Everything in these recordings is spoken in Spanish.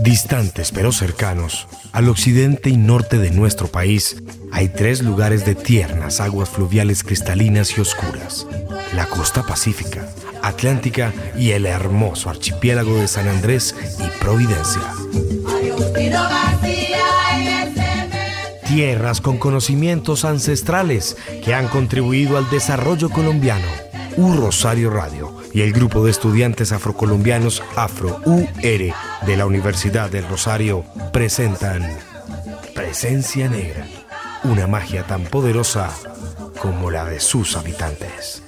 Distantes pero cercanos, al occidente y norte de nuestro país, hay tres lugares de tiernas aguas fluviales cristalinas y oscuras. La costa pacífica, atlántica y el hermoso archipiélago de San Andrés y Providencia. Tierras con conocimientos ancestrales que han contribuido al desarrollo colombiano. Un Rosario Radio y el grupo de estudiantes afrocolombianos Afro-UR de la Universidad del Rosario presentan Presencia Negra, una magia tan poderosa como la de sus habitantes.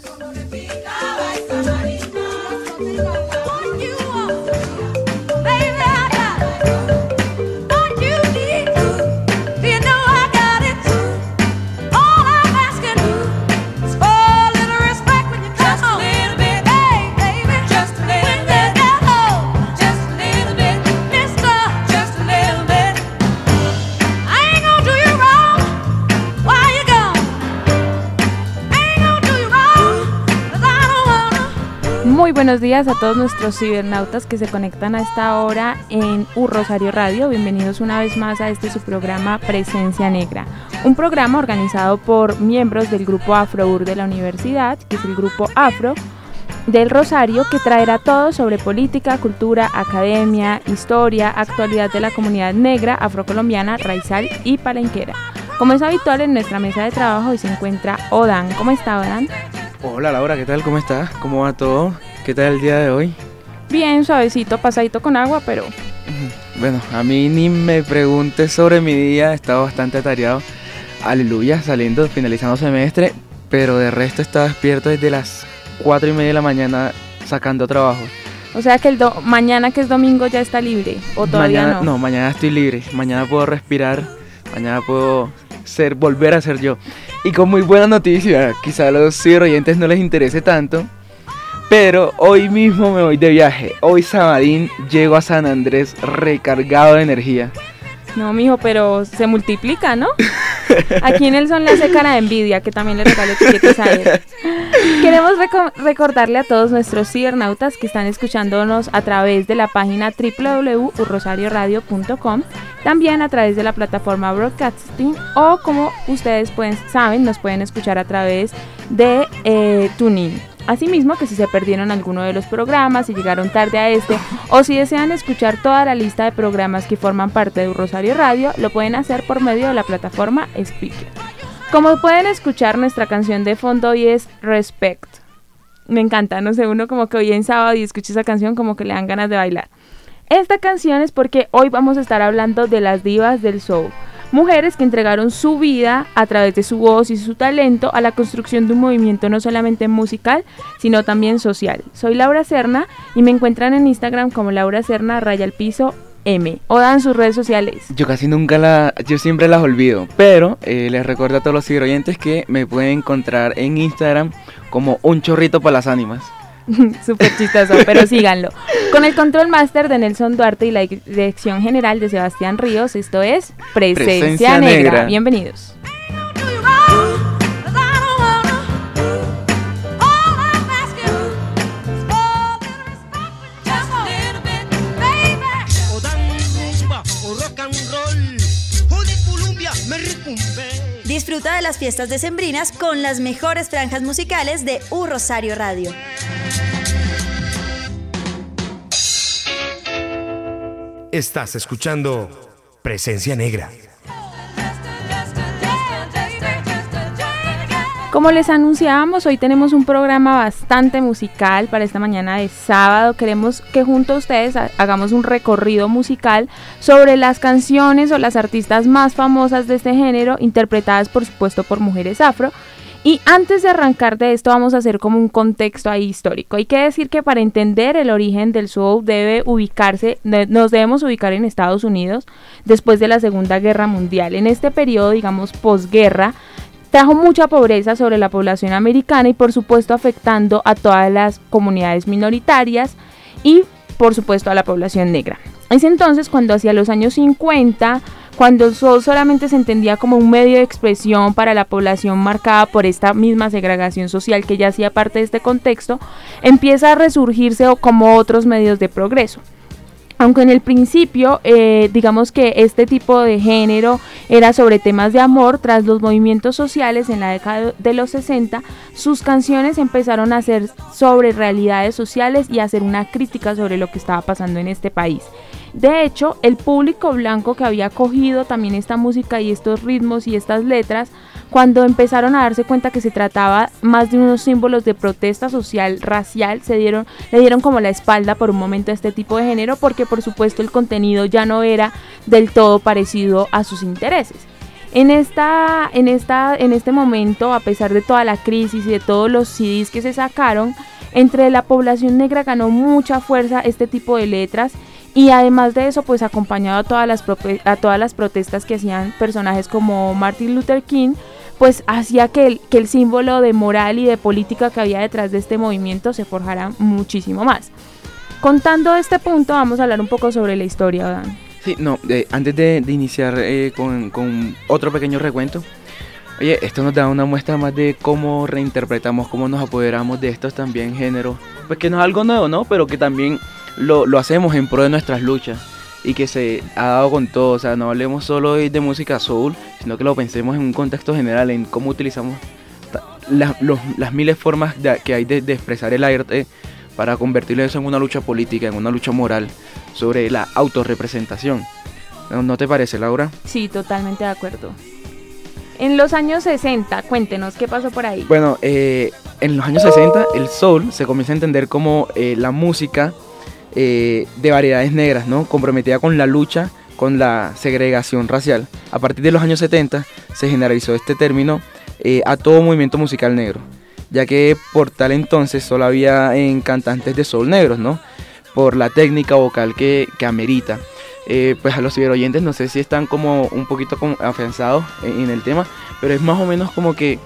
Buenos días a todos nuestros cibernautas que se conectan a esta hora en U Rosario Radio. Bienvenidos una vez más a este su programa Presencia Negra, un programa organizado por miembros del grupo Afro-UR de la universidad, que es el grupo Afro del Rosario, que traerá todo sobre política, cultura, academia, historia, actualidad de la comunidad negra, afrocolombiana, raizal y palenquera. Como es habitual en nuestra mesa de trabajo, hoy se encuentra Odan. ¿Cómo está Odan? Hola Laura, ¿qué tal? ¿Cómo estás? ¿Cómo va todo? ¿Qué tal el día de hoy? Bien, suavecito, pasadito con agua, pero... Bueno, a mí ni me preguntes sobre mi día, he estado bastante atareado. Aleluya, saliendo, finalizando semestre, pero de resto estaba despierto desde las 4 y media de la mañana sacando trabajo. O sea que el mañana que es domingo ya está libre, o todavía no. No, mañana estoy libre, mañana puedo respirar, mañana puedo ser, volver a ser yo. Y con muy buena noticia, quizá a los oyentes no les interese tanto, pero hoy mismo me voy de viaje. Hoy sabadín llego a San Andrés recargado de energía. No, mijo, pero se multiplica, ¿no? Aquí en el son le hace cara de envidia, que también le regalo chiquitos a él. Queremos recordarle a todos nuestros cibernautas que están escuchándonos a través de la página www.urrosarioradio.com, también a través de la plataforma Broadcasting o como ustedes pueden, saben, nos pueden escuchar a través de eh, Tuning. Asimismo, que si se perdieron alguno de los programas, si llegaron tarde a este o si desean escuchar toda la lista de programas que forman parte de Rosario Radio, lo pueden hacer por medio de la plataforma Speaker. Como pueden escuchar, nuestra canción de fondo hoy es Respect. Me encanta, no sé, uno como que hoy en sábado y escucha esa canción como que le dan ganas de bailar. Esta canción es porque hoy vamos a estar hablando de las divas del soul mujeres que entregaron su vida a través de su voz y su talento a la construcción de un movimiento no solamente musical, sino también social. Soy Laura Serna y me encuentran en Instagram como Laura Serna raya al piso M o dan sus redes sociales. Yo casi nunca la, yo siempre las olvido, pero eh, les recuerdo a todos los oyentes que me pueden encontrar en Instagram como un chorrito para las ánimas. Súper chistoso, pero síganlo. Con el control máster de Nelson Duarte y la dirección general de Sebastián Ríos, esto es Presencia, Negra. Bienvenidos. Disfruta de las fiestas decembrinas con las mejores franjas musicales de U Rosario Radio. Estás escuchando Presencia Negra. Como les anunciábamos, hoy tenemos un programa bastante musical para esta mañana de sábado. Queremos que junto a ustedes hagamos un recorrido musical sobre las canciones o las artistas más famosas de este género, interpretadas por supuesto por mujeres afro Y antes de arrancar de esto vamos a hacer como un contexto ahí histórico. Hay que decir que para entender el origen del soul debe ubicarse, nos debemos ubicar en Estados Unidos después de la Segunda Guerra Mundial. En este periodo, digamos, posguerra, trajo mucha pobreza sobre la población americana y por supuesto afectando a todas las comunidades minoritarias y por supuesto a la población negra. Es entonces cuando hacia los años 50 cuando el soul solamente se entendía como un medio de expresión para la población marcada por esta misma segregación social que ya hacía parte de este contexto, empieza a resurgirse como otros medios de progreso. Aunque en el principio, eh, digamos que este tipo de género era sobre temas de amor, tras los movimientos sociales en la década de los 60, sus canciones empezaron a ser sobre realidades sociales y a hacer una crítica sobre lo que estaba pasando en este país. De hecho, el público blanco que había cogido también esta música y estos ritmos y estas letras, cuando empezaron a darse cuenta que se trataba más de unos símbolos de protesta social, racial, se dieron, le dieron como la espalda por un momento a este tipo de género porque por supuesto el contenido ya no era del todo parecido a sus intereses. En, esta, en, esta, en este momento, a pesar de toda la crisis y de todos los CDs que se sacaron, entre la población negra ganó mucha fuerza este tipo de letras y además de eso, pues acompañado a todas las, a todas las protestas que hacían personajes como Martin Luther King, pues hacía que el, que el símbolo de moral y de política que había detrás de este movimiento se forjara muchísimo más. Contando este punto, vamos a hablar un poco sobre la historia, Dan. Sí, no, antes de, iniciar eh, con, con, otro pequeño recuento, oye, esto nos da una muestra más de cómo reinterpretamos, cómo nos apoderamos de estos también géneros, pues que no es algo nuevo, ¿no? Pero que también lo, lo hacemos en pro de nuestras luchas y que se ha dado con todo. O sea, no hablemos solo de música soul, sino que lo pensemos en un contexto general, en cómo utilizamos las miles formas que hay de, expresar el arte para convertirlo eso en una lucha política, en una lucha moral sobre la autorrepresentación. ¿No, te parece, Laura? Sí, totalmente de acuerdo. En los años 60, cuéntenos qué pasó por ahí. Bueno, eh, en los años 60 el soul se comienza a entender como eh, la música eh, de variedades negras, ¿no? comprometida con la lucha con la segregación racial. A partir de los años 70 se generalizó este término a todo movimiento musical negro, ya que por tal entonces solo había en cantantes de soul negros, ¿no? por la técnica vocal que, amerita. Eh, pues a los ciberoyentes no sé si están como un poquito afianzados en, el tema, pero es más o menos como que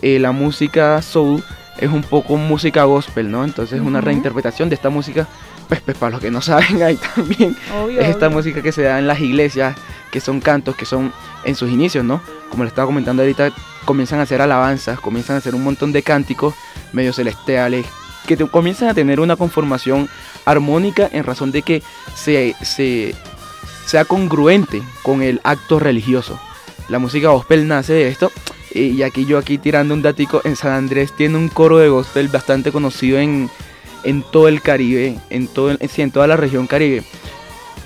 la música soul es un poco música gospel, ¿no? Entonces es una reinterpretación de esta música pues, pues, para los que no saben, ahí también es esta música que se da en las iglesias, que son cantos, que son en sus inicios, ¿no? Como le estaba comentando ahorita, comienzan a hacer alabanzas, comienzan a hacer un montón de cánticos medio celestiales, que comienzan a tener una conformación armónica en razón de que se, sea congruente con el acto religioso. La música gospel nace de esto. Y aquí yo aquí tirando un datico, en San Andrés tiene un coro de gospel bastante conocido en, en todo el Caribe, en, todo, en toda la región Caribe.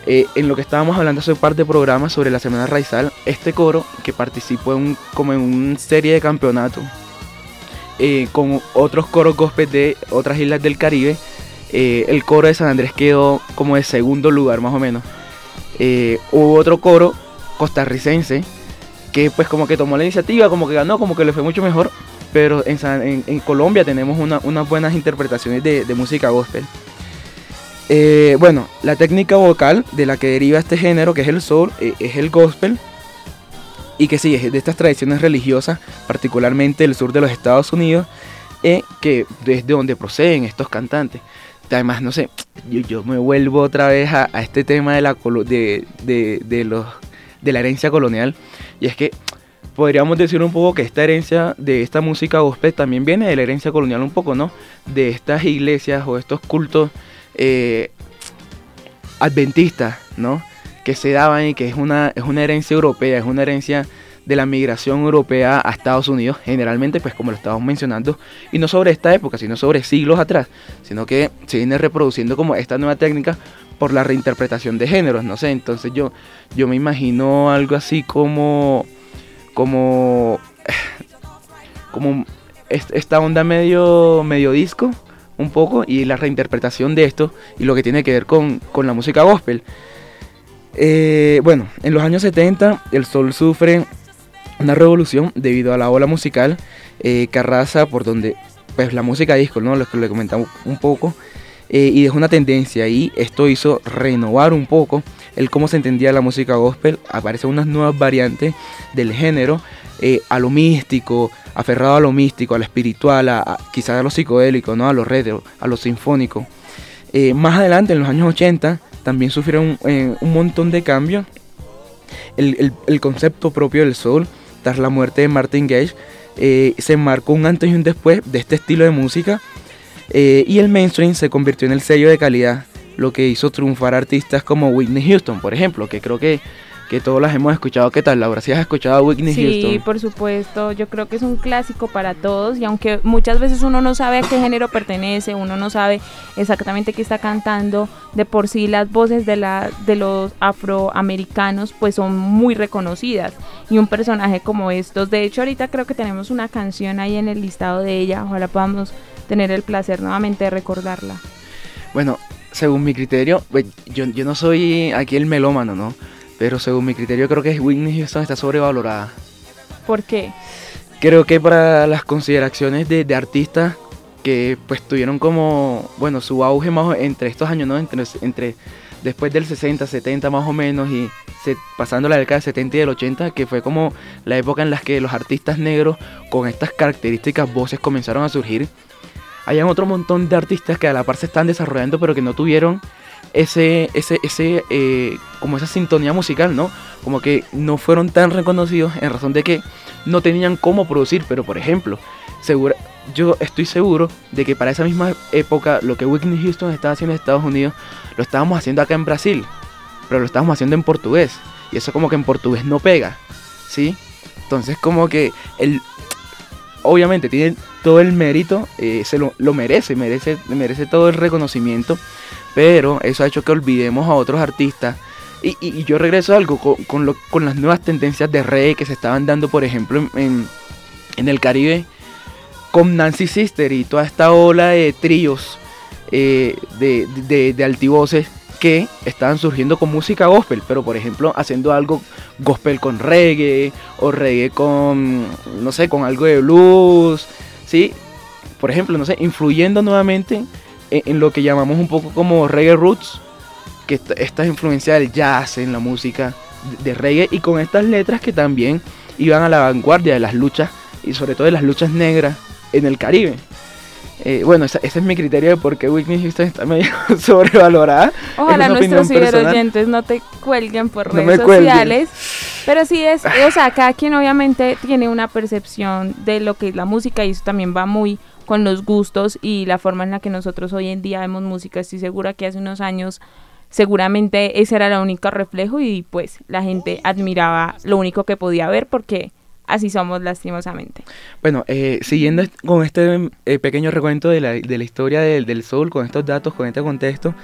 Eh, en lo que estábamos hablando hace parte de programas sobre la Semana Raizal, este coro que participó en como en una serie de campeonatos eh, con otros coros gospel de otras islas del Caribe, eh, el coro de San Andrés quedó como de segundo lugar más o menos. Hubo otro coro costarricense que pues como que tomó la iniciativa, como que ganó, como que le fue mucho mejor pero en, Colombia tenemos unas buenas interpretaciones de, música gospel. Eh, bueno, la técnica vocal de la que deriva este género, que es el soul, eh, es el gospel, y que sí, es de estas tradiciones religiosas, particularmente del sur de los Estados Unidos, eh, que desde donde proceden estos cantantes. Además, no sé, yo, me vuelvo otra vez a, este tema de la, de, de, los, de la herencia colonial, y es que podríamos decir un poco que esta herencia de esta música gospel también viene de la herencia colonial un poco, ¿no? De estas iglesias o estos cultos eh, adventistas, ¿no? Que se daban y que es una, es una herencia europea, es una herencia de la migración europea a Estados Unidos, generalmente, pues como lo estábamos mencionando, y no sobre esta época, sino sobre siglos atrás, sino que se viene reproduciendo como esta nueva técnica por la reinterpretación de géneros, no sé, entonces yo, yo me imagino algo así como como como esta onda medio medio disco un poco y la reinterpretación de esto y lo que tiene que ver con, la música gospel. Eh, bueno, en los años 70 el sol sufre una revolución debido a la ola musical eh, Carraza, por donde pues la música disco, ¿no? Lo que le comentamos un poco, eh, y dejó una tendencia y esto hizo renovar un poco el cómo se entendía la música gospel, aparecen unas nuevas variantes del género, eh, a lo místico, aferrado a lo místico, a lo espiritual, a, quizás a lo psicodélico, ¿no? a lo retro, a lo sinfónico. Eh, más adelante, en los años 80, también sufrieron un montón de cambios. El, el, concepto propio del soul, tras la muerte de Martin Gage, se marcó un antes y un después de este estilo de música eh, y el mainstream se convirtió en el sello de calidad, lo que hizo triunfar artistas como Whitney Houston, por ejemplo, que creo que, que todos las hemos escuchado. ¿Qué tal, Laura? ¿Si has escuchado a Whitney Houston? Sí, por supuesto. Yo creo que es un clásico para todos y aunque muchas veces uno no sabe a qué género pertenece, uno no sabe exactamente qué está cantando, de por sí las voces de, la, de los afroamericanos pues son muy reconocidas y un personaje como estos. De hecho, ahorita creo que tenemos una canción ahí en el listado de ella. Ojalá podamos tener el placer nuevamente de recordarla. Bueno, según mi criterio, pues, yo, yo no soy aquí el melómano, ¿no? Pero según mi criterio creo que Whitney Houston está sobrevalorada. ¿Por qué? Creo que para las consideraciones de, de artistas que pues tuvieron como, bueno, su auge más entre estos años, ¿no? Entre, entre después del 60, 70 más o menos y se, pasando la década del 70 y del 80, que fue como la época en la que los artistas negros con estas características voces comenzaron a surgir hayan otro montón de artistas que a la par se están desarrollando, pero que no tuvieron ese, ese, ese, eh, como esa sintonía musical, ¿no? Como que no fueron tan reconocidos en razón de que no tenían cómo producir, pero por ejemplo, segura, yo estoy seguro de que para esa misma época lo que Whitney Houston estaba haciendo en Estados Unidos, lo estábamos haciendo acá en Brasil, pero lo estábamos haciendo en portugués, y eso como que en portugués no pega, ¿sí? Entonces como que el, obviamente tiene todo el mérito, eh, se lo, merece, merece, merece todo el reconocimiento, pero eso ha hecho que olvidemos a otros artistas. Y, yo regreso a algo con, las nuevas tendencias de reggae que se estaban dando, por ejemplo, en, el Caribe, con Nancy Sister y toda esta ola de tríos eh, de, de, de altivoces que estaban surgiendo con música gospel, pero por ejemplo haciendo algo gospel con reggae o reggae con, no sé, con algo de blues, ¿sí? Por ejemplo, no sé, influyendo nuevamente en, lo que llamamos un poco como reggae roots, que esta influencia del jazz en la música de reggae y con estas letras que también iban a la vanguardia de las luchas y sobre todo de las luchas negras en el Caribe. Eh, bueno, ese, es mi criterio de por qué Whitney Houston está medio sobrevalorada. Ojalá nuestros oyentes no te cuelguen por redes sociales. Pero sí es, o sea, cada quien obviamente tiene una percepción de lo que es la música y eso también va muy con los gustos y la forma en la que nosotros hoy en día vemos música. Estoy segura que hace unos años seguramente ese era el único reflejo y pues la gente admiraba lo único que podía ver porque así somos lastimosamente. Bueno, eh, siguiendo con este eh, pequeño recuento de la, de la historia del, del, soul, con estos datos, con este contexto,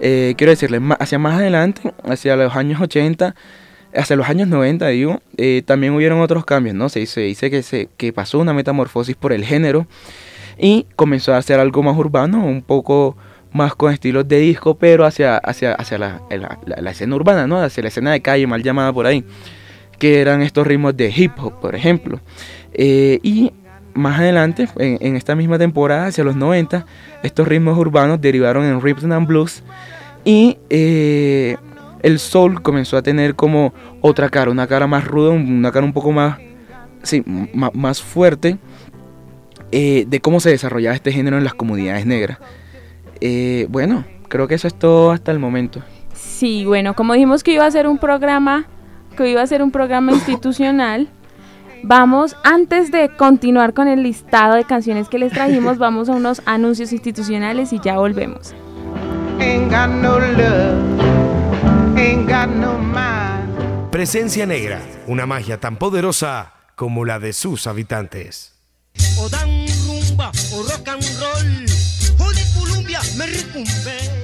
eh, quiero decirles, hacia más adelante, hacia los años 80, hacia los años 90, digo, también hubieron otros cambios, ¿no? Se, se dice que, se, que pasó una metamorfosis por el género y comenzó a hacer algo más urbano, un poco más con estilos de disco, pero hacia, hacia, hacia la, la, escena urbana, ¿no? Hacia la escena de calle, mal llamada por ahí que eran estos ritmos de hip hop, por ejemplo. Eh, y más adelante, en, esta misma temporada, hacia los 90, estos ritmos urbanos derivaron en rhythm and blues y eh, el soul comenzó a tener como otra cara, una cara más ruda, una cara un poco más, sí, más, fuerte eh, de cómo se desarrollaba este género en las comunidades negras. bueno, creo que eso es todo hasta el momento. Sí, bueno, como dijimos que iba a ser un programa que iba a ser un programa institucional. Vamos, antes de continuar con el listado de canciones que les trajimos, vamos a unos anuncios institucionales y ya volvemos. Presencia Negra, una magia tan poderosa como la de sus habitantes. O dan rumba, o rock and roll, o de Colombia me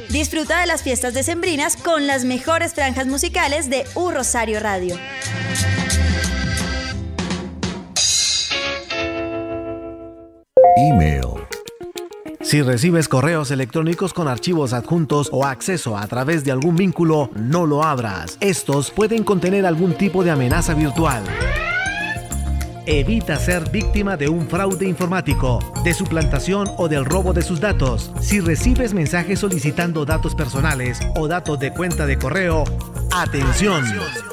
Disfruta de las fiestas decembrinas con las mejores franjas musicales de U Rosario Radio. Email. Si recibes correos electrónicos con archivos adjuntos o acceso a través de algún vínculo, no lo abras. Estos pueden contener algún tipo de amenaza virtual. Evita ser víctima de un fraude informático, de suplantación o del robo de sus datos. Si recibes mensajes solicitando datos personales o datos de cuenta de correo, atención.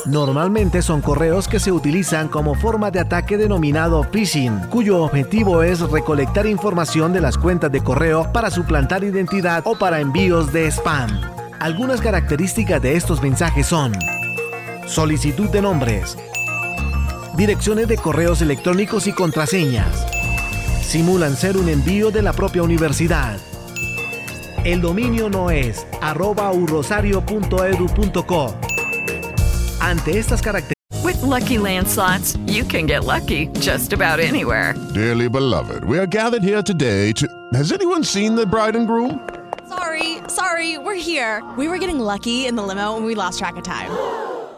Normalmente son correos que se utilizan como forma de ataque denominado phishing, cuyo objetivo es recolectar información de las cuentas de correo para suplantar identidad o para envíos de spam. Algunas características de estos mensajes son solicitud de nombres, direcciones de correos electrónicos y contraseñas. Simulan ser un envío de la propia universidad. El dominio no es arroba urrosario.edu.co. Ante estas características. With lucky landslots, you can get lucky just about anywhere. Dearly beloved, we are gathered here today to. Has anyone seen the bride and groom? Sorry, sorry, we're here. We were getting lucky in the limo and we lost track of time.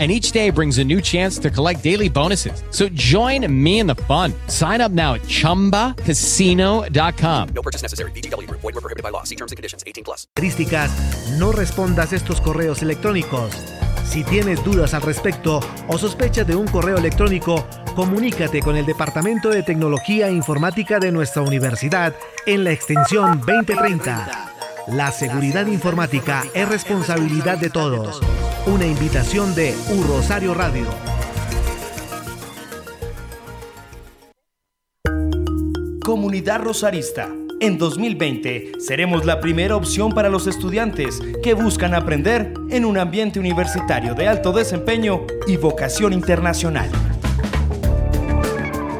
and each day brings a new chance to collect daily bonuses. So join me in the fun. Sign up now at ChumbaCasino.com. No purchase necessary. BGW. Void were prohibited by law. See terms and conditions. 18 plus. Características, no respondas estos correos electrónicos. Si tienes dudas al respecto o sospechas de un correo electrónico, comunícate con el Departamento de Tecnología e Informática de nuestra universidad en la extensión 2030. La seguridad informática es responsabilidad de todos. Una invitación de U Rosario Radio. Comunidad Rosarista. En 2020 seremos la primera opción para los estudiantes que buscan aprender en un ambiente universitario de alto desempeño y vocación internacional.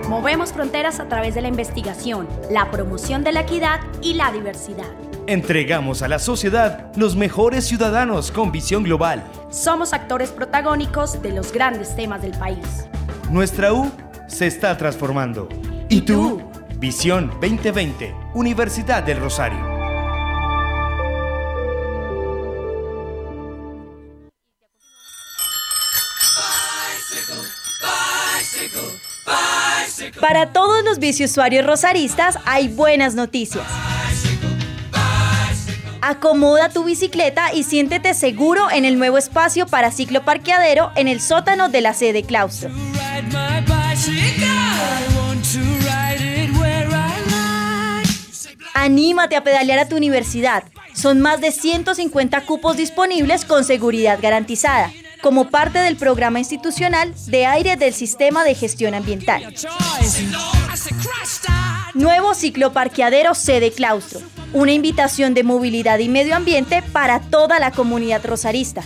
Movemos fronteras a través de la investigación, la promoción de la equidad y la diversidad. Entregamos a la sociedad los mejores ciudadanos con visión global. Somos actores protagónicos de los grandes temas del país. Nuestra U se está transformando. ¿Y tú? Visión 2020, Universidad del Rosario. Para todos los biciusuarios rosaristas hay buenas noticias. Acomoda tu bicicleta y siéntete seguro en el nuevo espacio para cicloparqueadero en el sótano de la sede claustro. Anímate a pedalear a tu universidad. Son más de 150 cupos disponibles con seguridad garantizada, como parte del programa institucional de aire del Sistema de Gestión Ambiental. Nuevo cicloparqueadero sede claustro. Una invitación de movilidad y medio ambiente para toda la comunidad rosarista.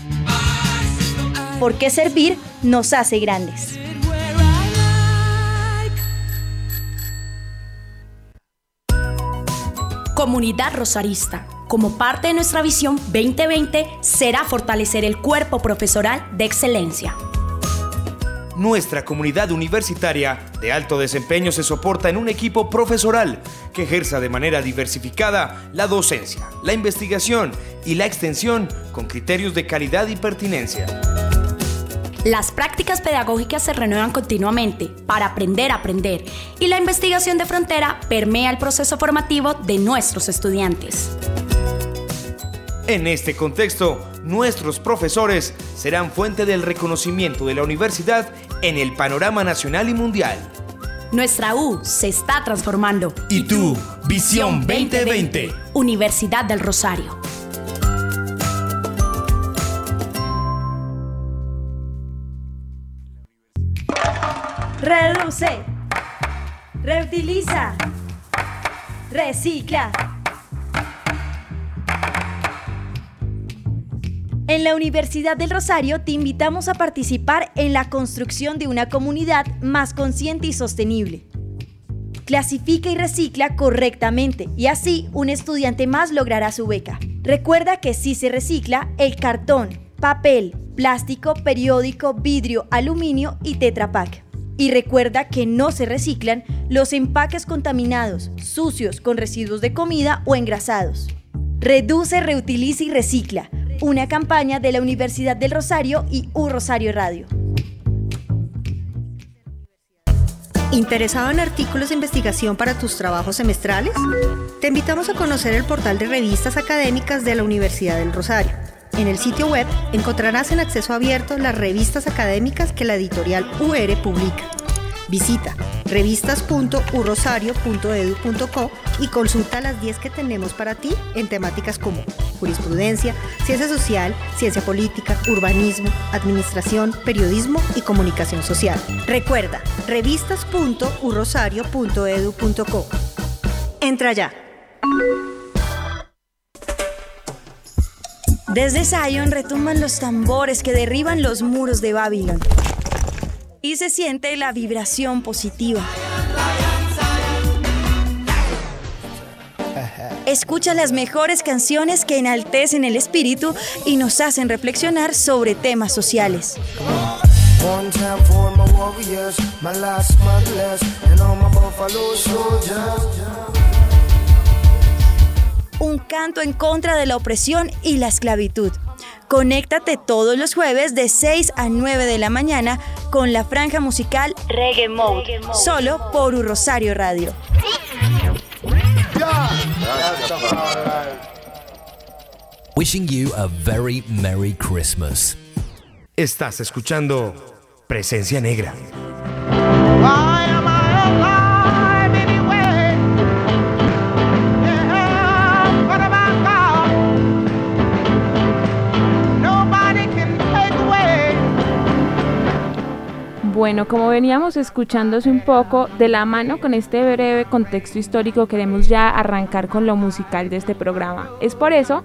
Porque servir nos hace grandes. Comunidad Rosarista. Como parte de nuestra visión 2020 será fortalecer el cuerpo profesoral de excelencia. Nuestra comunidad universitaria de alto desempeño se soporta en un equipo profesoral que ejerza de manera diversificada la docencia, la investigación y la extensión con criterios de calidad y pertinencia. Las prácticas pedagógicas se renuevan continuamente para aprender a aprender y la investigación de frontera permea el proceso formativo de nuestros estudiantes. En este contexto, nuestros profesores serán fuente del reconocimiento de la universidad en el panorama nacional y mundial. Nuestra U se está transformando. ¿Y tú? Visión 2020. Universidad del Rosario. Reduce, reutiliza, recicla. En la Universidad del Rosario te invitamos a participar en la construcción de una comunidad más consciente y sostenible. Clasifica y recicla correctamente y así un estudiante más logrará su beca. Recuerda que si se recicla el cartón, papel, plástico, periódico, vidrio, aluminio y tetrapack. Y recuerda que no se reciclan los empaques contaminados, sucios, con residuos de comida o engrasados. Reduce, reutiliza y recicla. Una campaña de la Universidad del Rosario y U Rosario Radio. ¿Interesado en artículos de investigación para tus trabajos semestrales? Te invitamos a conocer el portal de revistas académicas de la Universidad del Rosario. En el sitio web encontrarás en acceso abierto las revistas académicas que la editorial UR publica. Visita revistas.urosario.edu.co y consulta las 10 que tenemos para ti en temáticas como jurisprudencia, ciencia social, ciencia política, urbanismo, administración, periodismo y comunicación social. Recuerda, revistas.urosario.edu.co. Entra ya. Desde Zion retumban los tambores que derriban los muros de Babilón. Y se siente la vibración positiva. Escucha las mejores canciones que enaltecen el espíritu y nos hacen reflexionar sobre temas sociales. Un canto en contra de la opresión y la esclavitud. Conéctate todos los jueves de 6 a 9 de la mañana con la franja musical Reggae Mode, solo por Un Rosario Radio. Wishing you a very Merry Christmas. Estás escuchando Presencia Negra. Bueno, como veníamos escuchándose un poco de la mano con este breve contexto histórico, queremos ya arrancar con lo musical de este programa. Es por eso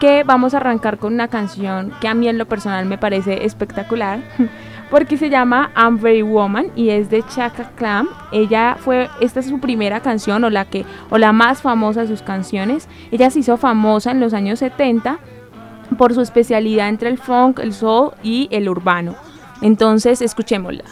que vamos a arrancar con una canción que a mí en lo personal me parece espectacular, porque se llama I'm Very Woman y es de Chaka Klam. Ella fue, esta es su primera canción o la que o la más famosa de sus canciones. Ella se hizo famosa en los años 70 por su especialidad entre el funk, el soul y el urbano. Entonces, escuchémosla.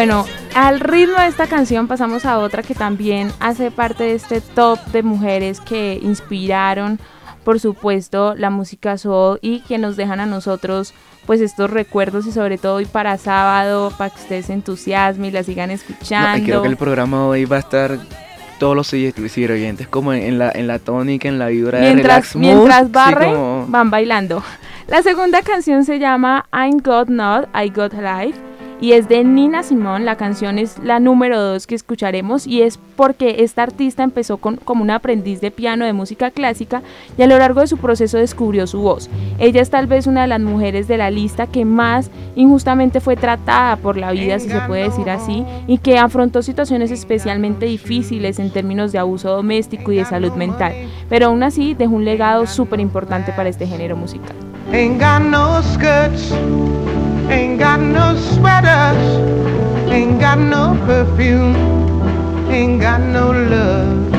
Bueno, al ritmo de esta canción pasamos a otra que también hace parte de este top de mujeres que inspiraron, por supuesto, la música soul y que nos dejan a nosotros pues estos recuerdos y sobre todo hoy para sábado, para que ustedes se entusiasmen y la sigan No, escuchando. y creo que el programa hoy va a estar todos los oyentes como en la, en la tónica, en la vibra de relax mood. mientras sí, barren, como- van bailando. La segunda canción se llama I'm God Not, I Got Life y es de Nina Simone. La canción es la número 2 que escucharemos y es porque esta artista empezó con, como una aprendiz de piano de música clásica y a lo largo de su proceso descubrió su voz. Ella es tal vez una de las mujeres de la lista que más injustamente fue tratada por la vida, si se puede decir así, y que afrontó situaciones especialmente difíciles en términos de abuso doméstico y de salud mental, pero aún así dejó un legado súper importante para este género musical. Ain't got no sweaters, ain't got no perfume, ain't got no love,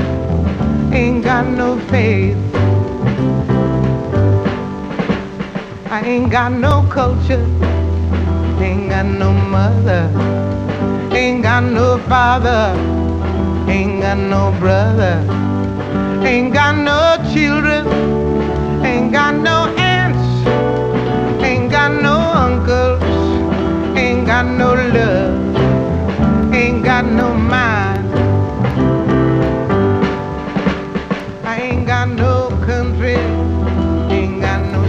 ain't got no faith. I ain't got no culture, ain't got no mother, ain't got no father, ain't got no brother, ain't got no children, ain't got no aunts, ain't got no got no love, ain't got no mind. Ain't got no country, ain't got no.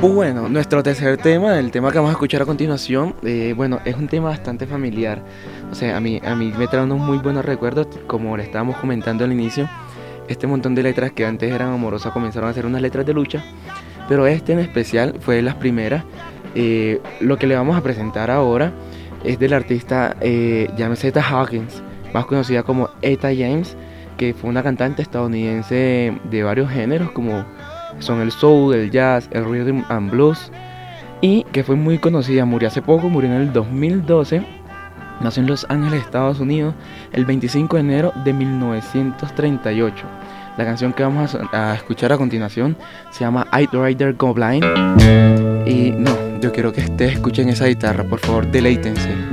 Bueno, nuestro tercer tema, el tema que vamos a escuchar a continuación, eh, bueno, es un tema bastante familiar. O sea, a mí, a mí me trae unos muy buenos recuerdos, como le estábamos comentando al inicio. Este montón de letras que antes eran amorosas comenzaron a ser unas letras de lucha, pero este en especial fue las primeras. Eh, lo que le vamos a presentar ahora es del artista eh, llámese Eta Hawkins, más conocida como Eta James, que fue una cantante estadounidense de varios géneros como son el soul, el jazz, el rhythm and blues y que fue muy conocida, murió hace poco, murió en el 2012, nació en Los Ángeles, Estados Unidos, el 25 de enero de 1938. La canción que vamos a, escuchar a continuación se llama I'd Rider Go Blind y no, yo quiero que ustedes escuchen esa guitarra, por favor, deleítense.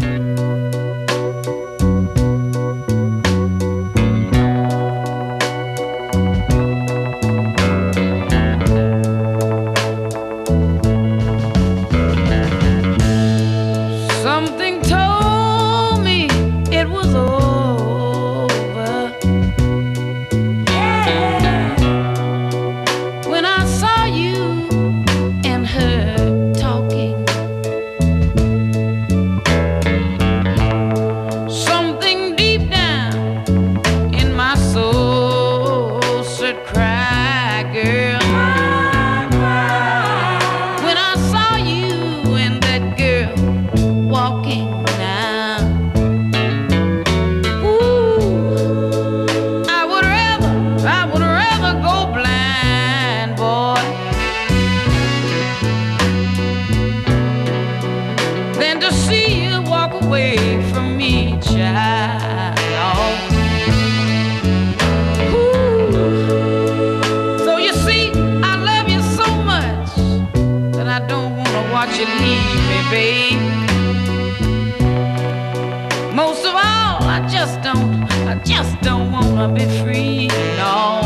Just don't wanna be free, no.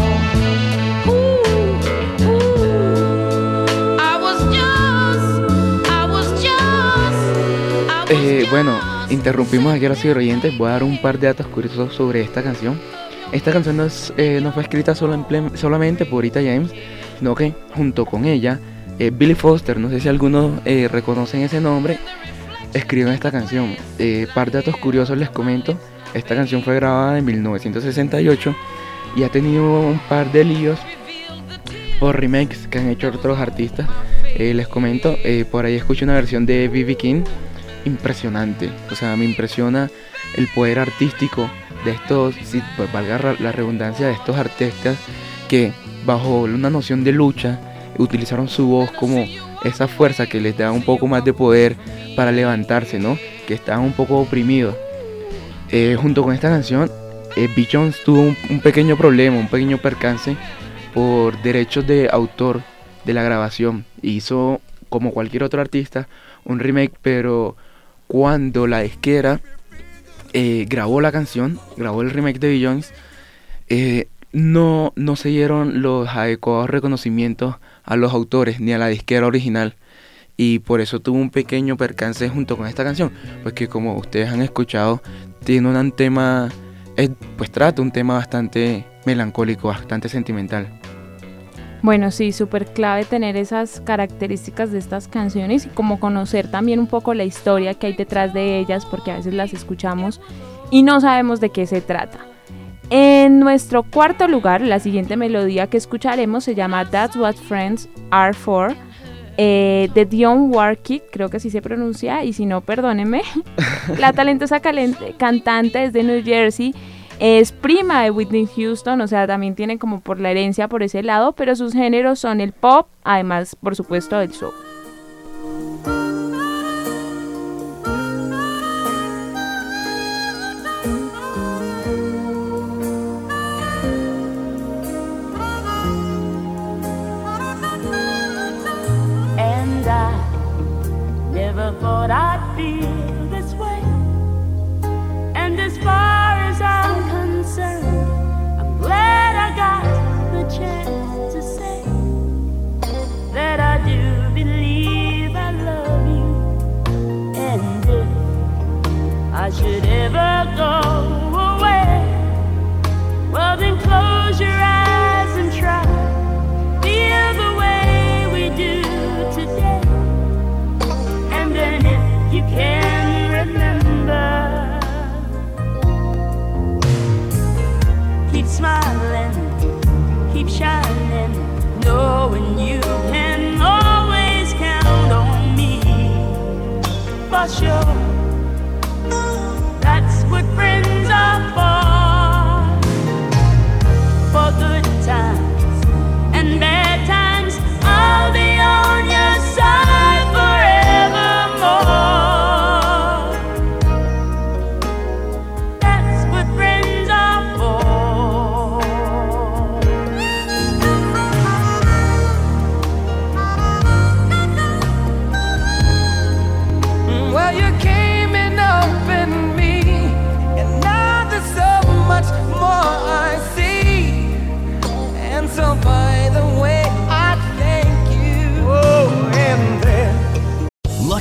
Ooh, ooh. I was just, I was just, I was Eh, bueno, interrumpimos aquí a los oyentes. Voy a dar un par de datos curiosos sobre esta canción. Esta canción no, es, eh, no fue escrita solo solamente por Rita James, sino que junto con ella, eh, Billy Foster, no sé si algunos eh, reconocen ese nombre, escribió esta canción. Eh, par de datos curiosos les comento. Esta canción fue grabada en 1968 y ha tenido un par de líos por remakes que han hecho otros artistas. Eh, les comento, eh, por ahí escuché una versión de B.B. King impresionante. O sea, me impresiona el poder artístico de estos, pues, valga la redundancia, de estos artistas que bajo una noción de lucha utilizaron su voz como esa fuerza que les da un poco más de poder para levantarse, ¿no? Que estaban un poco oprimidos. Eh, junto con esta canción, eh, Bill Jones tuvo un, pequeño problema, un pequeño percance por derechos de autor de la grabación. Hizo, como cualquier otro artista, un remake, pero cuando la disquera eh, grabó la canción, grabó el remake de Bill Jones, no, no se dieron los adecuados reconocimientos a los autores ni a la disquera original. Y por eso tuvo un pequeño percance junto con esta canción. Pues que como ustedes han escuchado, tiene un tema, es- pues trata un tema bastante melancólico, bastante sentimental. Bueno, sí, súper clave tener esas características de estas canciones y como conocer también un poco la historia que hay detrás de ellas, porque a veces las escuchamos y no sabemos de qué se trata. En nuestro cuarto lugar, la siguiente melodía que escucharemos se llama That's What Friends Are For, eh, de Dion Warwick, creo que así se pronuncia, y si no, perdónenme. la talentosa calente- cantante es de New Jersey, es prima de Whitney Houston, o sea, también tiene como por la herencia por ese lado, pero sus géneros son el pop, además, por supuesto, del soul. Never thought I'd feel this way. And as far as I'm concerned, I'm glad I got the chance to say that I do believe I love you. And if I should ever go knowing you can always count on me. For sure, that's what friends are for.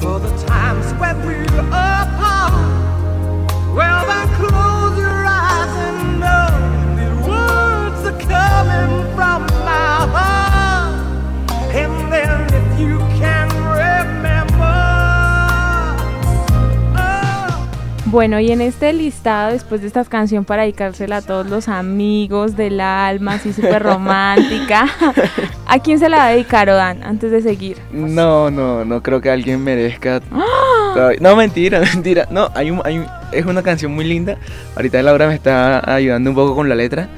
For the times when we were apart, well, then close your eyes and know the words are coming from my heart. Bueno, y en este listado, después de esta canción para dedicársela a todos los amigos del alma, así súper romántica, ¿a quién se la va a dedicar, Odan, antes de seguir? No, no, no creo que alguien merezca. ¡Ah! No, mentira, mentira. No, hay un, hay un- es una canción muy linda. Ahorita Laura me está ayudando un poco con la letra.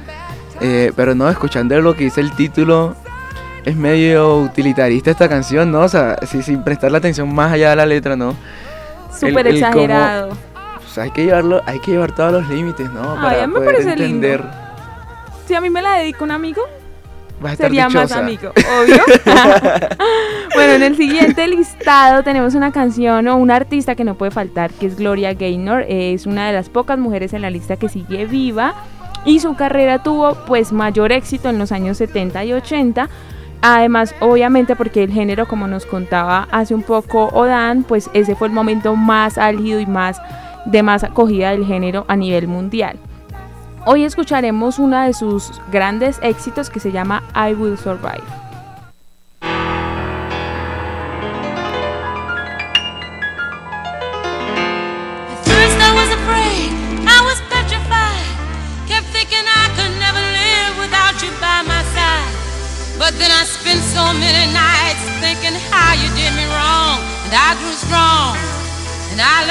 Eh, pero no, escuchando lo que dice el título, es medio utilitarista esta canción, ¿no? O sea, sí, sin prestarle atención más allá de la letra, ¿no? Súper cómo- exagerado. Pues hay que llevarlo, hay que llevar todos los límites, ¿no? Para me poder parece lindo. entender. Si a mí me la dedica un amigo, sería más amigo, obvio. bueno, en el siguiente listado tenemos una canción o una artista que no puede faltar, que es Gloria Gaynor. Es una de las pocas mujeres en la lista que sigue viva y su carrera tuvo pues mayor éxito en los años 70 y 80. Además, obviamente porque el género, como nos contaba hace un poco Odan, pues ese fue el momento más álgido y más de más acogida del género a nivel mundial. Hoy escucharemos uno de sus grandes éxitos que se llama I Will Survive. But then I spent so many nights thinking how you did me wrong. And I grew strong. And I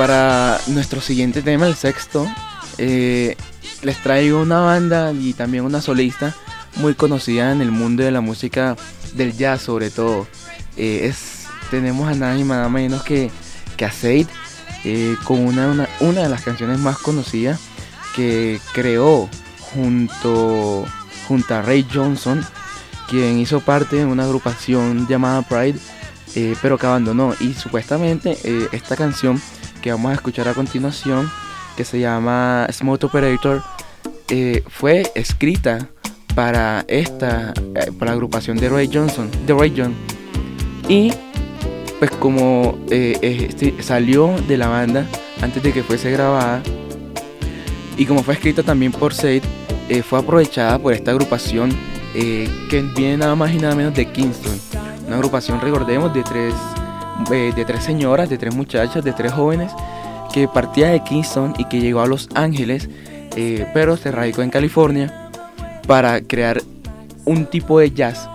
para nuestro siguiente tema, el sexto, eh, les traigo una banda y también una solista muy conocida en el mundo de la música del jazz sobre todo. Eh, es, tenemos a nada y nada menos que, que a Said, eh, con una, una, una de las canciones más conocidas que creó junto, junto a Ray Johnson, quien hizo parte de una agrupación llamada Pride, eh, pero que abandonó. Y supuestamente esta canción que vamos a escuchar a continuación, que se llama Smooth Operator, eh, fue escrita para esta, eh, para la agrupación de Ray Johnson, de Ray John. Y pues como eh, este, salió de la banda antes de que fuese grabada, y como fue escrita también por Said, eh, fue aprovechada por esta agrupación que viene nada más y nada menos de Kingston. Una agrupación, recordemos, de tres, eh, de tres señoras, de tres muchachas, de tres jóvenes, que partía de Kingston y que llegó a Los Ángeles, eh, pero se radicó en California para crear un tipo de jazz,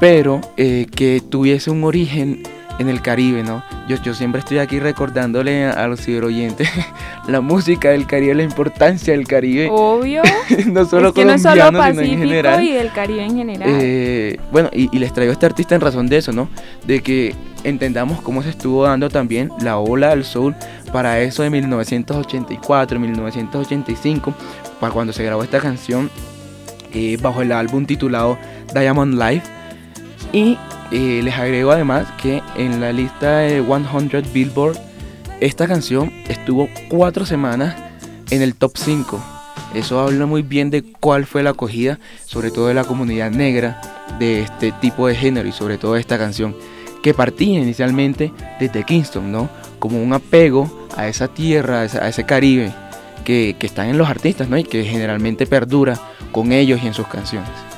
pero eh, que tuviese un origen en el Caribe, ¿no? Yo, yo siempre estoy aquí recordándole a, a los ciberoyentes la música del Caribe, la importancia del Caribe. Obvio. no solo es que no es solo colombiano, sino en Pacífico general. y del Caribe en general. Eh, bueno, y, y les traigo a este artista en razón de eso, ¿no? De que entendamos cómo se estuvo dando también la ola del soul para eso de 1984, 1985, para cuando se grabó esta canción eh, bajo el álbum titulado Diamond Life. Y les agrego además que en la lista de 100 Billboard, esta canción estuvo cuatro semanas en el top 5. Eso habla muy bien de cuál fue la acogida, sobre todo de la comunidad negra, de este tipo de género y sobre todo de esta canción, que partía inicialmente desde Kingston, ¿no? Como un apego a esa tierra, a ese, a ese Caribe que, que están en los artistas, ¿no? Y que generalmente perdura con ellos y en sus canciones.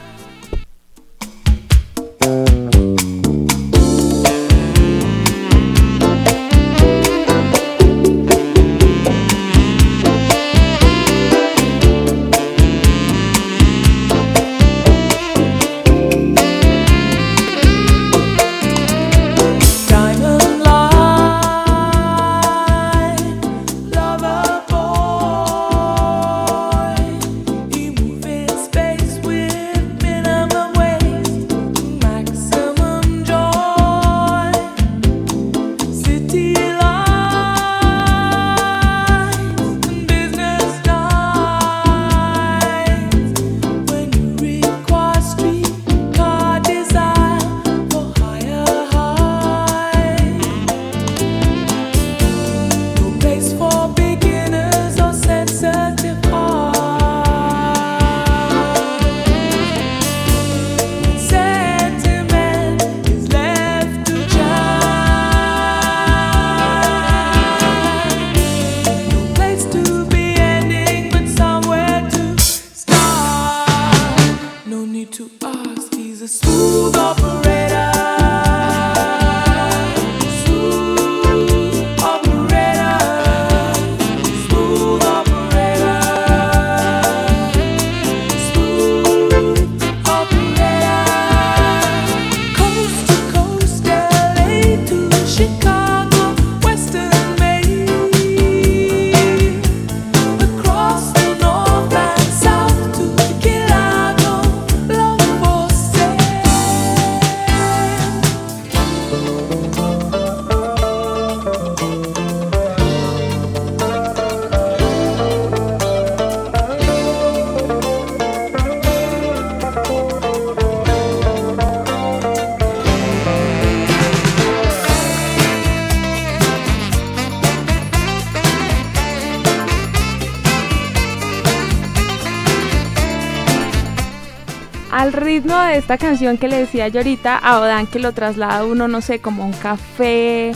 Esta canción que le decía yo ahorita, a Odan que lo traslada uno, no sé, como a un café,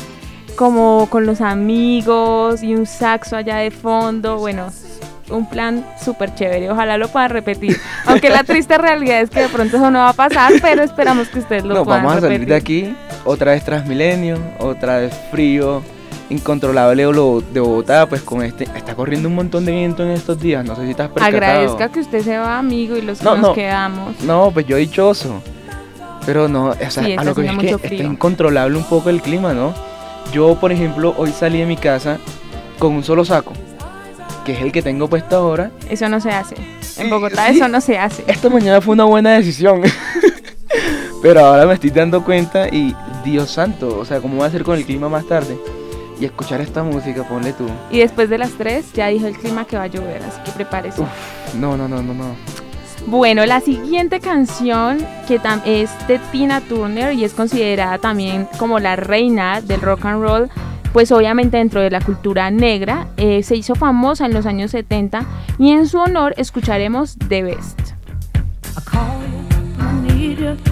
como con los amigos y un saxo allá de fondo, bueno, un plan súper chévere, ojalá lo puedan repetir. Aunque la triste realidad es que de pronto eso no va a pasar, pero esperamos que ustedes lo No, puedan vamos a salir repetir. de aquí, otra vez Transmilenio, otra vez frío, incontrolable lo- de Bogotá, pues con este, está corriendo un montón de viento en estos días, no sé si estás percatado. Agradezca que usted se va, amigo, y los que No, nos no. quedamos. No, pues yo dichoso. Pero no, o sea, Sí, a lo que es que está incontrolable un poco el clima, ¿no? Yo, por ejemplo, hoy salí de mi casa con un solo saco, que es el que tengo puesto ahora. Eso no se hace. En Bogotá sí. eso no se hace. Esta mañana fue una buena decisión. Pero ahora me estoy dando cuenta y Dios santo, o sea, ¿cómo voy a hacer con el clima más tarde? Y escuchar esta música, ponle tú. Y después de las 3 ya dijo el clima que va a llover, así que prepárese. No, no, no, no, no. Bueno, la siguiente canción que es de Tina Turner y es considerada también como la reina del rock and roll, pues obviamente dentro de la cultura negra, eh, se hizo famosa en los años 70 y en su honor escucharemos The Best. I need you,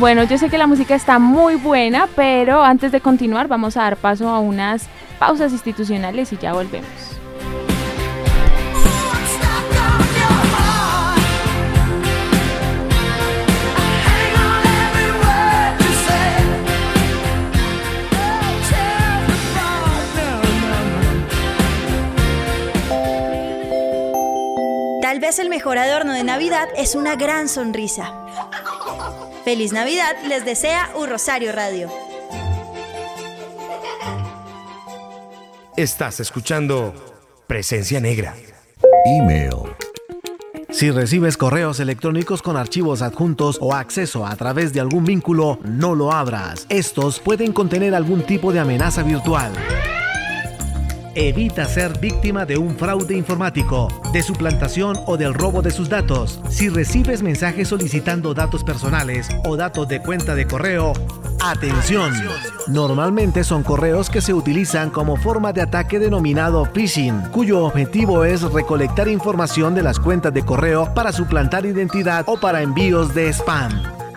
Bueno, yo sé que la música está muy buena, pero antes de continuar vamos a dar paso a unas pausas institucionales y ya volvemos. Tal vez el mejor adorno de Navidad es una gran sonrisa. Feliz Navidad les desea un Rosario Radio. Estás escuchando presencia negra. Email. Si recibes correos electrónicos con archivos adjuntos o acceso a través de algún vínculo, no lo abras. Estos pueden contener algún tipo de amenaza virtual. Evita ser víctima de un fraude informático, de suplantación o del robo de sus datos. Si recibes mensajes solicitando datos personales o datos de cuenta de correo, atención. Normalmente son correos que se utilizan como forma de ataque denominado phishing, cuyo objetivo es recolectar información de las cuentas de correo para suplantar identidad o para envíos de spam.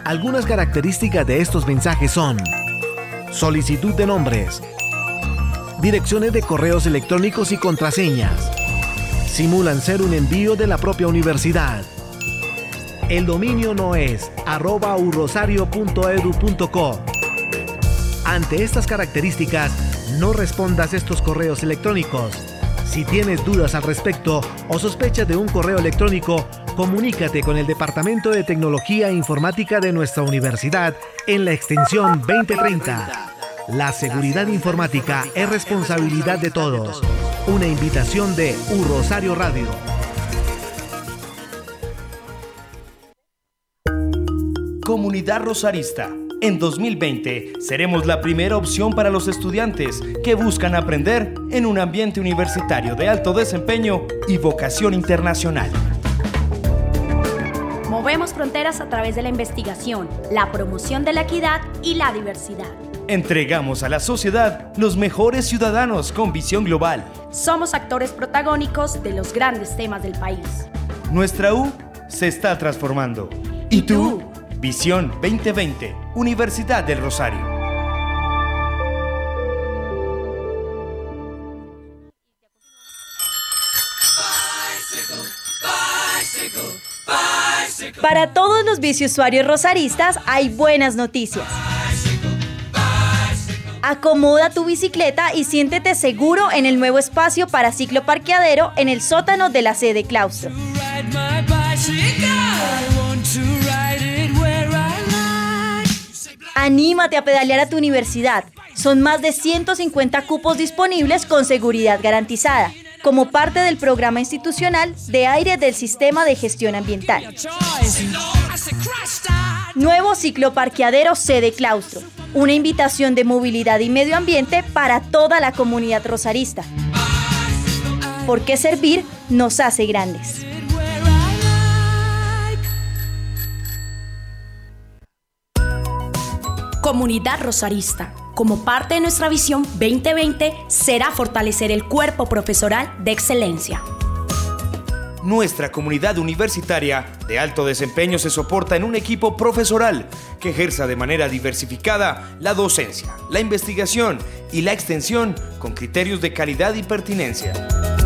Algunas características de estos mensajes son solicitud de nombres, direcciones de correos electrónicos y contraseñas. Simulan ser un envío de la propia universidad. El dominio no es arroba urrosario.edu.co. Ante estas características, no respondas estos correos electrónicos. Si tienes dudas al respecto o sospechas de un correo electrónico, comunícate con el Departamento de Tecnología e Informática de nuestra universidad en la extensión 2030. La seguridad informática es responsabilidad de todos. Una invitación de U Rosario Radio. Comunidad Rosarista. En 2020 seremos la primera opción para los estudiantes que buscan aprender en un ambiente universitario de alto desempeño y vocación internacional. Movemos fronteras a través de la investigación, la promoción de la equidad y la diversidad. Entregamos a la sociedad los mejores ciudadanos con visión global. Somos actores protagónicos de los grandes temas del país. Nuestra U se está transformando. ¿Y tú? Visión 2020, Universidad del Rosario. Para todos los biciusuarios rosaristas hay buenas noticias. Acomoda tu bicicleta y siéntete seguro en el nuevo espacio para ciclo parqueadero en el sótano de la sede claustro. Anímate a pedalear a tu universidad. Son más de 150 cupos disponibles con seguridad garantizada, como parte del programa institucional de aire del Sistema de Gestión Ambiental. Nuevo ciclo parqueadero sede claustro. Una invitación de movilidad y medio ambiente para toda la comunidad rosarista. Porque servir nos hace grandes. Comunidad Rosarista. Como parte de nuestra visión 2020 será fortalecer el cuerpo profesoral de excelencia. Nuestra comunidad universitaria de alto desempeño se soporta en un equipo profesoral que ejerza de manera diversificada la docencia, la investigación y la extensión con criterios de calidad y pertinencia.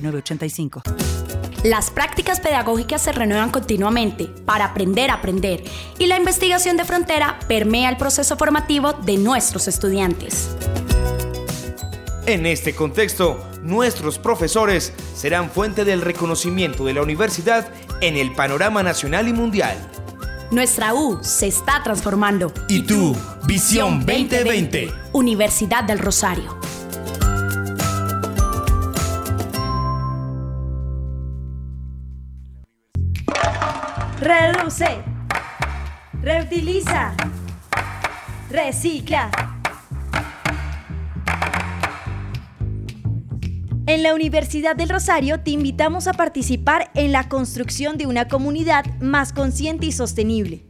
906985. Las prácticas pedagógicas se renuevan continuamente para aprender a aprender y la investigación de frontera permea el proceso formativo de nuestros estudiantes. En este contexto, nuestros profesores serán fuente del reconocimiento de la universidad en el panorama nacional y mundial. Nuestra U se está transformando. ¿Y tú? Visión 2020. Universidad del Rosario. Reduce. Reutiliza. Recicla. En la Universidad del Rosario te invitamos a participar en la construcción de una comunidad más consciente y sostenible.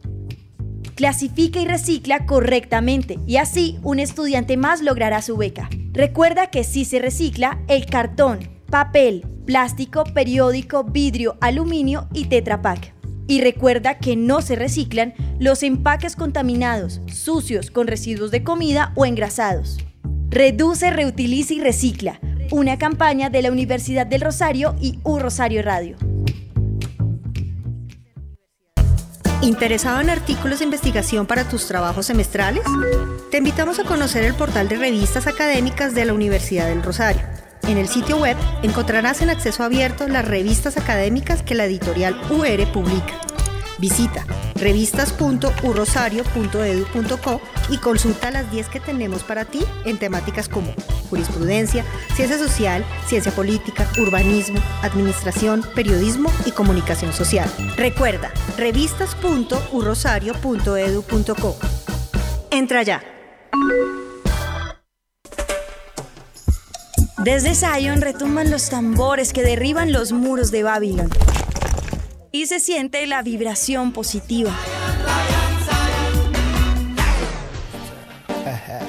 Clasifica y recicla correctamente y así un estudiante más logrará su beca. Recuerda que si se recicla el cartón, papel, plástico, periódico, vidrio, aluminio y Tetra Pak. Y recuerda que no se reciclan los empaques contaminados, sucios, con residuos de comida o engrasados. Reduce, reutiliza y recicla. una campaña de la Universidad del Rosario y U Rosario Radio. ¿Interesado en artículos de investigación para tus trabajos semestrales? Te invitamos a conocer el portal de revistas académicas de la Universidad del Rosario. En el sitio web encontrarás en acceso abierto las revistas académicas que la editorial UR publica. Visita revistas.urrosario.edu.co y consulta las 10 que tenemos para ti en temáticas como jurisprudencia, ciencia social, ciencia política, urbanismo, administración, periodismo y comunicación social. Recuerda, revistas.urrosario.edu.co. Entra ya. Desde Zion retumban los tambores que derriban los muros de Babilón. Y se siente la vibración positiva.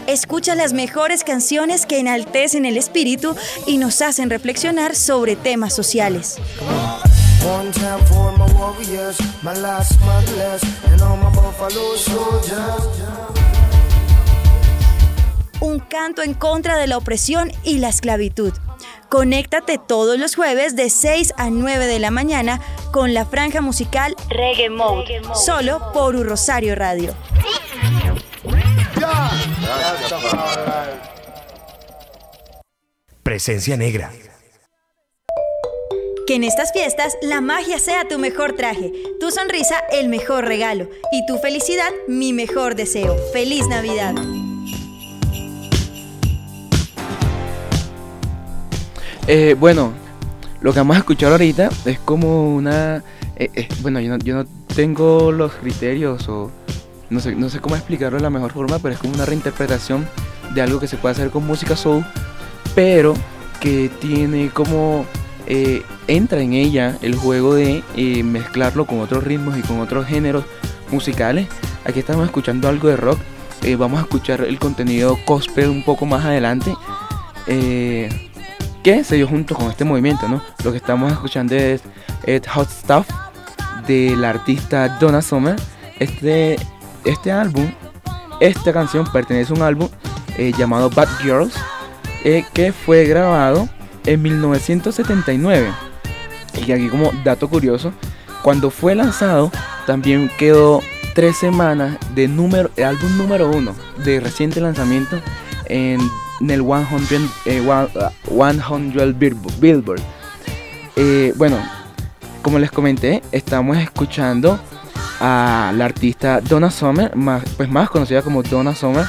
Escucha las mejores canciones que enaltecen el espíritu y nos hacen reflexionar sobre temas sociales. Un canto en contra de la opresión y la esclavitud. Conéctate todos los jueves de 6 a 9 de la mañana con la franja musical Reggae Mode, solo por Un Rosario Radio. Presencia negra. Que en estas fiestas la magia sea tu mejor traje, tu sonrisa el mejor regalo y tu felicidad mi mejor deseo. ¡Feliz Navidad! Eh, bueno, lo que vamos a escuchar ahorita es como una... eh, eh, bueno, yo no, yo no tengo los criterios o no sé, no sé cómo explicarlo de la mejor forma, pero es como una reinterpretación de algo que se puede hacer con música soul, pero que tiene como... entra en ella el juego de mezclarlo con otros ritmos y con otros géneros musicales. Aquí estamos escuchando algo de rock. vamos a escuchar el contenido gospel un poco más adelante. Que se dio junto con este movimiento, ¿no? Lo que estamos escuchando es, Hot Stuff del artista Donna Summer. Este, este álbum, esta canción pertenece a un álbum eh, llamado Bad Girls, eh, que fue grabado en 1979. Y aquí como dato curioso, cuando fue lanzado también quedó tres semanas de número, álbum número uno de reciente lanzamiento en, en el 100, eh, one- uh, 100 Billboard. Billboard. Eh, bueno, como les comenté, estamos escuchando a la artista Donna Summer, más, pues más conocida como Donna Summer,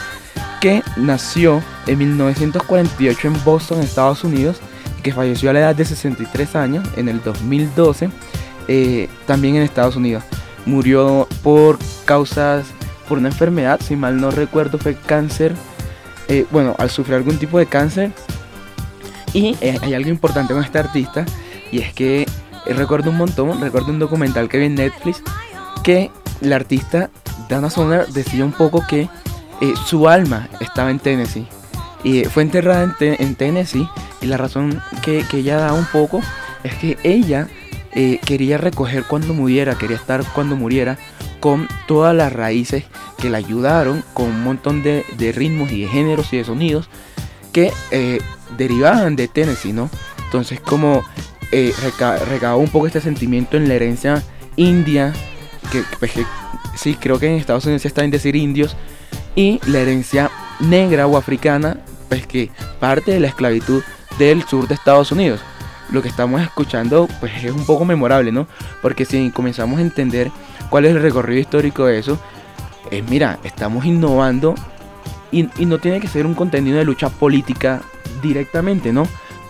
que nació en 1948 en Boston, Estados Unidos, y que falleció a la edad de 63 años en el 2012, eh, también en Estados Unidos. Murió por causas, por una enfermedad, si mal no recuerdo, fue cáncer. Eh, bueno, al sufrir algún tipo de cáncer. Y eh, hay algo importante con este artista, y es que eh, recuerdo un montón, recuerdo un documental que vi en Netflix, que la artista Dana Summer decía un poco que eh, su alma estaba en Tennessee. Y fue enterrada en, Te- en Tennessee. Y la razón que, ella da un poco es que ella quería recoger cuando muriera, quería estar cuando muriera con todas las raíces que la ayudaron, con un montón de, ritmos y de géneros y de sonidos que eh, derivaban de Tennessee, ¿no? Entonces como eh, reca- recabó un poco este sentimiento en la herencia india, que, pues, sí, creo que en Estados Unidos está en decir indios, y la herencia negra o africana, pues que parte de la esclavitud del sur de Estados Unidos. Lo que estamos escuchando pues es un poco memorable, ¿no? Porque si comenzamos a entender cuál es el recorrido histórico de eso, es mira, estamos innovando y, no tiene que ser un contenido de lucha política directamente, ¿no?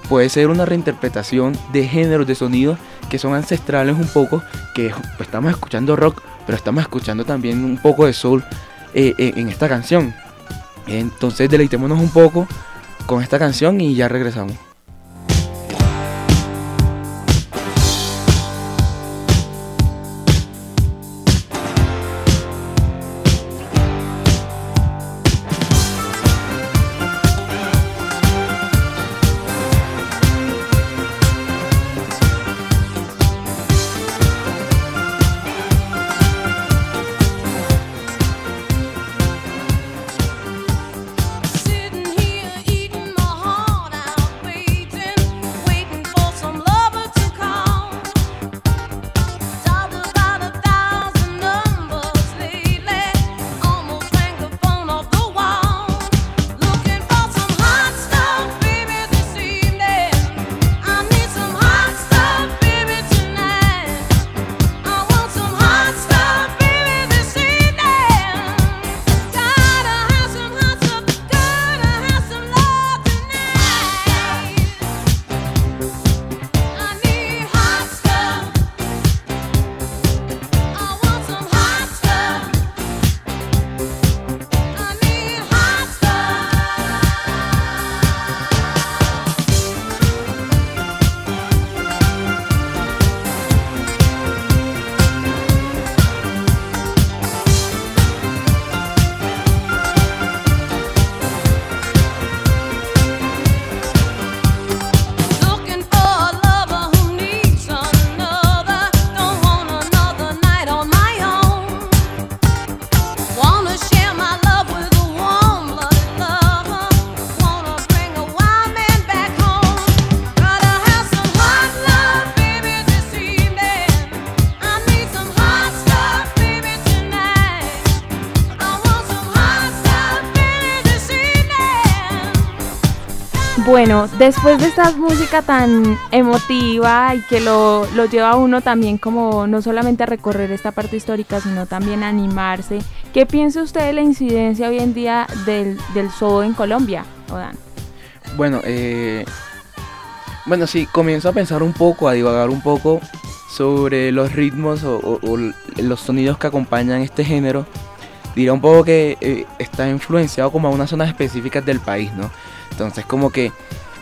Puede ser una reinterpretación de géneros de sonidos que son ancestrales un poco, que pues, estamos escuchando rock, pero estamos escuchando también un poco de soul eh, eh, en esta canción. Entonces deleitémonos un poco con esta canción y ya regresamos. Después de esta música tan emotiva y que lo, lo lleva a uno también como no solamente a recorrer esta parte histórica, sino también a animarse, ¿qué piensa usted de la incidencia hoy en día del, del soul en Colombia, Odan? Bueno, eh, bueno, sí, comienzo a pensar un poco, a divagar un poco sobre los ritmos o, los sonidos que acompañan este género. Diría un poco que eh, está influenciado como a unas zonas específicas del país, ¿no? Entonces como que,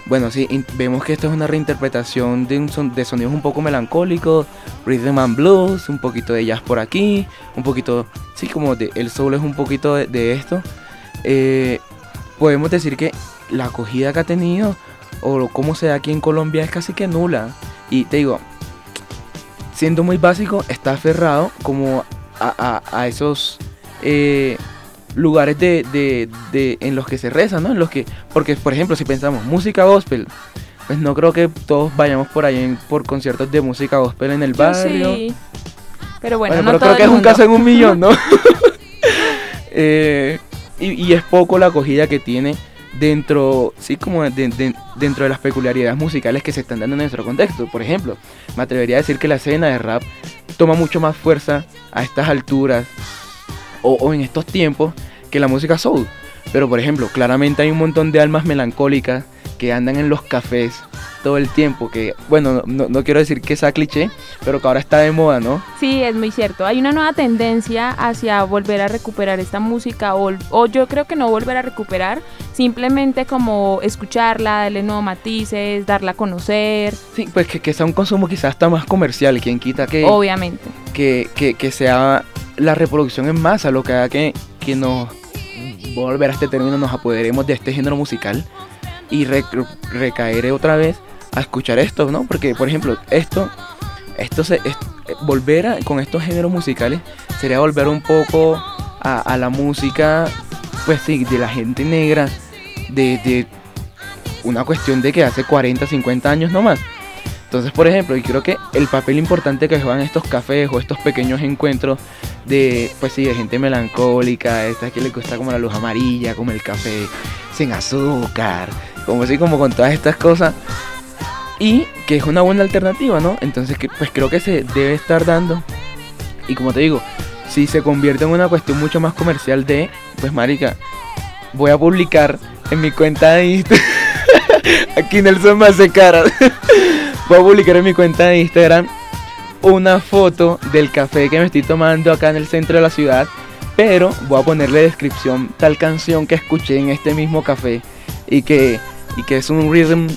bueno, sí, vemos que esto es una reinterpretación de, un son- de sonidos un poco melancólicos, rhythm and blues, un poquito de jazz por aquí, un poquito, sí, como el soul es un poquito de, esto. Eh, podemos decir que la acogida que ha tenido o cómo se da aquí en Colombia es casi que nula. Y te digo, siendo muy básico, está aferrado como a esos eh, lugares de, de- de- en los que se reza, ¿no? En los que, porque, por ejemplo, si pensamos música gospel, pues no creo que todos vayamos por ahí en- por conciertos de música gospel en el barrio. sí. Pero bueno, Bueno, no pero todo creo que es un caso en un millón, ¿no? Eh, y, y es poco la acogida que tiene dentro, sí, como de- de- dentro de las peculiaridades musicales que se están dando en nuestro contexto. Por ejemplo, me atrevería a decir que la escena de rap toma mucho más fuerza a estas alturas o, o en estos tiempos que la música soul. Pero por ejemplo, claramente hay un montón de almas melancólicas que andan en los cafés todo el tiempo, que bueno, no, no quiero decir que sea cliché, pero que ahora está de moda, ¿no? Sí, es muy cierto. Hay una nueva tendencia hacia volver a recuperar esta música o, o yo creo que no volver a recuperar, simplemente como escucharla, darle nuevos matices, darla a conocer. Sí, pues que, que sea un consumo quizás hasta más comercial, quien quita que, Obviamente. que, que, que sea la reproducción en masa lo que haga que, que nos, volver a este término, nos apoderemos de este género musical y re- recaer otra vez a escuchar esto, ¿no? Porque, por ejemplo, esto, esto se, volver con estos géneros musicales sería volver un poco a, la música, pues sí, de la gente negra, de, una cuestión de que hace 40, 50 años no más. Entonces, por ejemplo, y creo que el papel importante que juegan estos cafés o estos pequeños encuentros de, pues sí, de gente melancólica, esta que le gusta como la luz amarilla, como el café sin azúcar, como así, como con todas estas cosas. Y que es una buena alternativa, ¿no? Entonces, pues creo que se debe estar dando. Y como te digo, si se convierte en una cuestión mucho más comercial de, pues marica, voy a publicar en mi cuenta de Instagram. Aquí Nelson me hace cara. Voy a publicar en mi cuenta de Instagram una foto del café que me estoy tomando acá en el centro de la ciudad. Pero voy a ponerle descripción tal canción que escuché en este mismo café. Y que, y que es un rhythm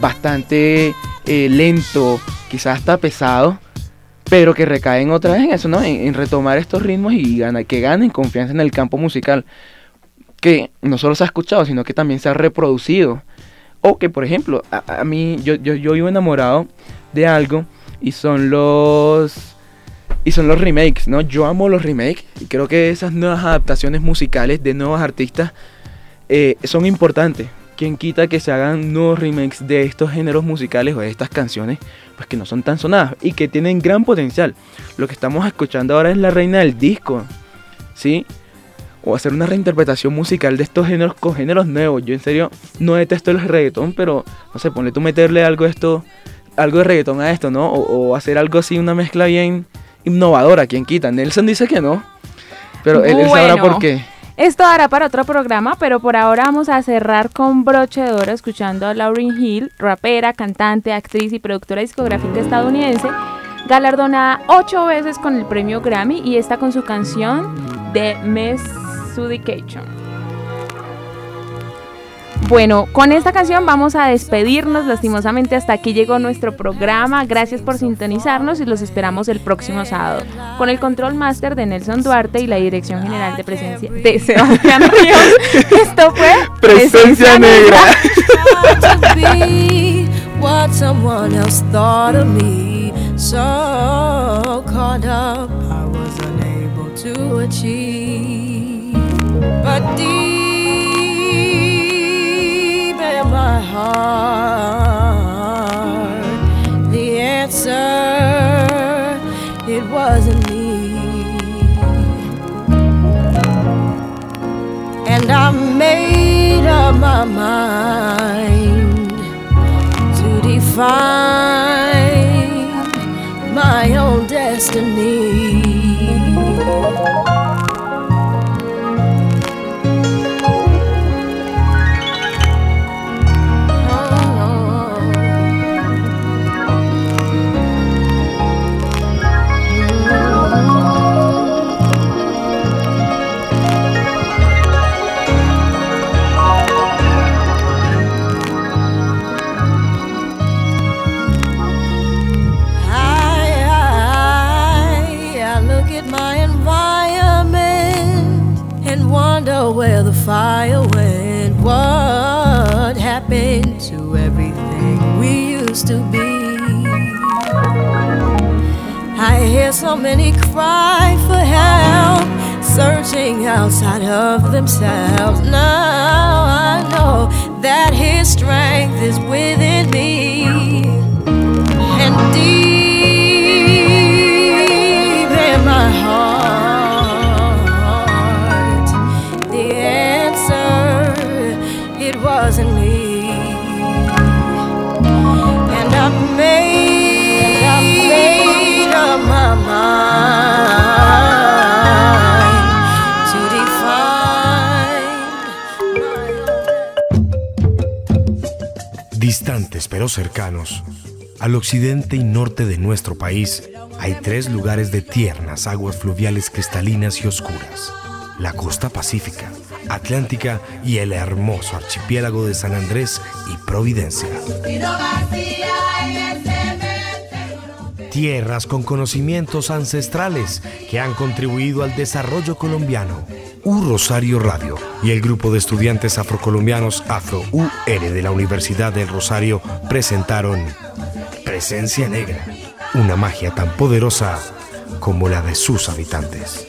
bastante eh, lento, quizás hasta pesado. Pero que recaen otra vez en eso, ¿no? En, retomar estos ritmos y que ganen confianza en el campo musical. Que no solo se ha escuchado, sino que también se ha reproducido. O que, por ejemplo, a, mí, yo, yo, yo vivo enamorado de algo y son los. Y son los remakes, ¿no? Yo amo los remakes y creo que esas nuevas adaptaciones musicales de nuevos artistas eh, son importantes. Quien quita que se hagan nuevos remakes de estos géneros musicales o de estas canciones, pues que no son tan sonadas y que tienen gran potencial. Lo que estamos escuchando ahora es la reina del disco, ¿sí? O hacer una reinterpretación musical de estos géneros con géneros nuevos. Yo en serio no detesto el reggaetón, pero no sé, ponle tú meterle algo de esto, algo de reggaetón a esto, ¿no? O, o hacer algo así, una mezcla bien innovadora, quien quita. Nelson dice que no, pero él, él sabrá por qué. Esto dará para otro programa, pero por ahora vamos a cerrar con broche de oro escuchando a Lauryn Hill, rapera, cantante, actriz y productora discográfica estadounidense, galardonada ocho veces con el premio Grammy y está con su canción The Messification. Bueno, con esta canción vamos a despedirnos. Lastimosamente hasta aquí llegó nuestro programa. Gracias por sintonizarnos y los esperamos el próximo sábado. Con el control máster de Nelson Duarte y la dirección general de presencia de Sebastián Ríos. Esto fue Presencia Negra. to But deep in my heart, the answer it wasn't me. And I made up my mind to define my own destiny. Fire went. What happened to everything we used to be? I hear so many cry for help, searching outside of themselves. Now I know that His strength is within pero cercanos, al occidente y norte de nuestro país hay tres lugares de tiernas aguas fluviales cristalinas y oscuras. La costa pacífica, atlántica y el hermoso archipiélago de San Andrés y Providencia. Tierras con conocimientos ancestrales que han contribuido al desarrollo colombiano. U Rosario Radio y el grupo de estudiantes afrocolombianos Afro UR de la Universidad del Rosario presentaron Presencia Negra, una magia tan poderosa como la de sus habitantes.